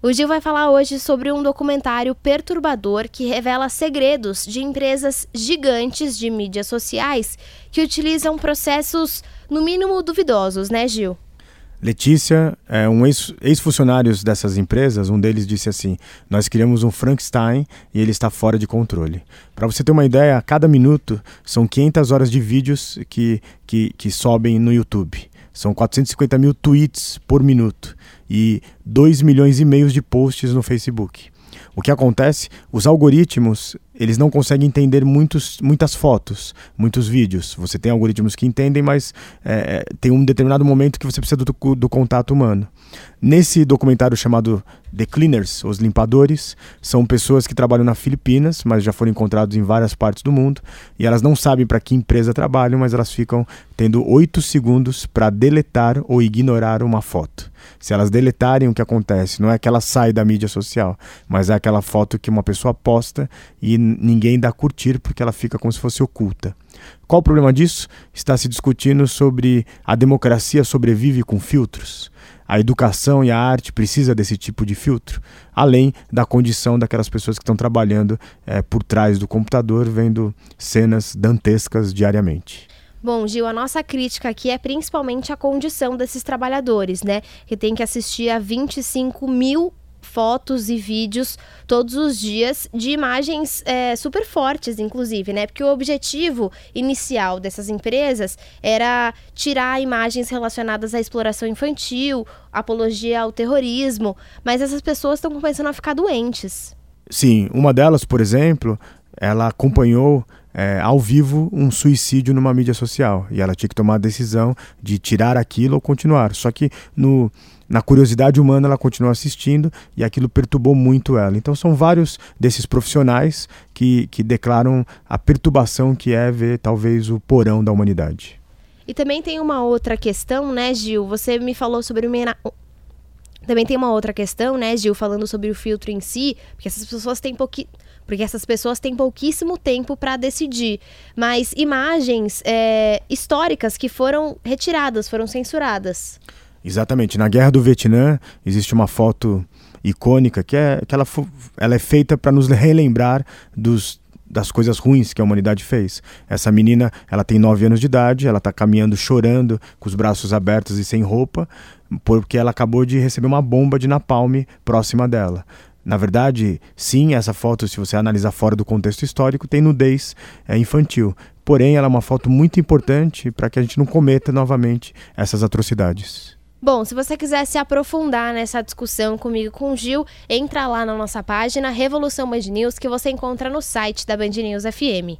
O Gil vai falar hoje sobre um documentário perturbador que revela segredos de empresas gigantes de mídias sociais que utilizam processos, no mínimo, duvidosos, né, Gil? Letícia é um ex-funcionário ex dessas empresas, um deles disse assim: Nós criamos um Frankenstein e ele está fora de controle. Para você ter uma ideia, a cada minuto são 500 horas de vídeos que, que, que sobem no YouTube. São 450 mil tweets por minuto e 2 milhões e meio de posts no Facebook. O que acontece? Os algoritmos eles não conseguem entender muitos, muitas fotos, muitos vídeos. Você tem algoritmos que entendem, mas é, tem um determinado momento que você precisa do, do contato humano. Nesse documentário chamado The Cleaners, Os Limpadores, são pessoas que trabalham na Filipinas, mas já foram encontrados em várias partes do mundo, e elas não sabem para que empresa trabalham, mas elas ficam tendo oito segundos para deletar ou ignorar uma foto. Se elas deletarem, o que acontece? Não é que ela sai da mídia social, mas é aquela foto que uma pessoa posta e ninguém dá curtir porque ela fica como se fosse oculta. Qual o problema disso? Está se discutindo sobre a democracia sobrevive com filtros. A educação e a arte precisa desse tipo de filtro, além da condição daquelas pessoas que estão trabalhando é, por trás do computador, vendo cenas dantescas diariamente. Bom, Gil, a nossa crítica aqui é principalmente a condição desses trabalhadores, né? Que tem que assistir a 25 mil fotos e vídeos todos os dias de imagens é, super fortes, inclusive, né? Porque o objetivo inicial dessas empresas era tirar imagens relacionadas à exploração infantil, apologia ao terrorismo, mas essas pessoas estão começando a ficar doentes. Sim, uma delas, por exemplo, ela acompanhou é, ao vivo um suicídio numa mídia social e ela tinha que tomar a decisão de tirar aquilo ou continuar. Só que no na curiosidade humana ela continuou assistindo e aquilo perturbou muito ela. Então são vários desses profissionais que, que declaram a perturbação que é ver talvez o porão da humanidade. E também tem uma outra questão, né, Gil? Você me falou sobre o também tem uma outra questão, né, Gil, falando sobre o filtro em si, porque essas pessoas têm pouqui... porque essas pessoas têm pouquíssimo tempo para decidir. Mas imagens é, históricas que foram retiradas, foram censuradas. Exatamente. Na Guerra do Vietnã existe uma foto icônica que é que ela, ela é feita para nos relembrar dos das coisas ruins que a humanidade fez. Essa menina, ela tem 9 anos de idade, ela está caminhando chorando, com os braços abertos e sem roupa, porque ela acabou de receber uma bomba de napalm próxima dela. Na verdade, sim, essa foto, se você analisar fora do contexto histórico, tem nudez é, infantil. Porém, ela é uma foto muito importante para que a gente não cometa novamente essas atrocidades. Bom, se você quiser se aprofundar nessa discussão comigo com o Gil, entra lá na nossa página Revolução Band News que você encontra no site da Band News FM.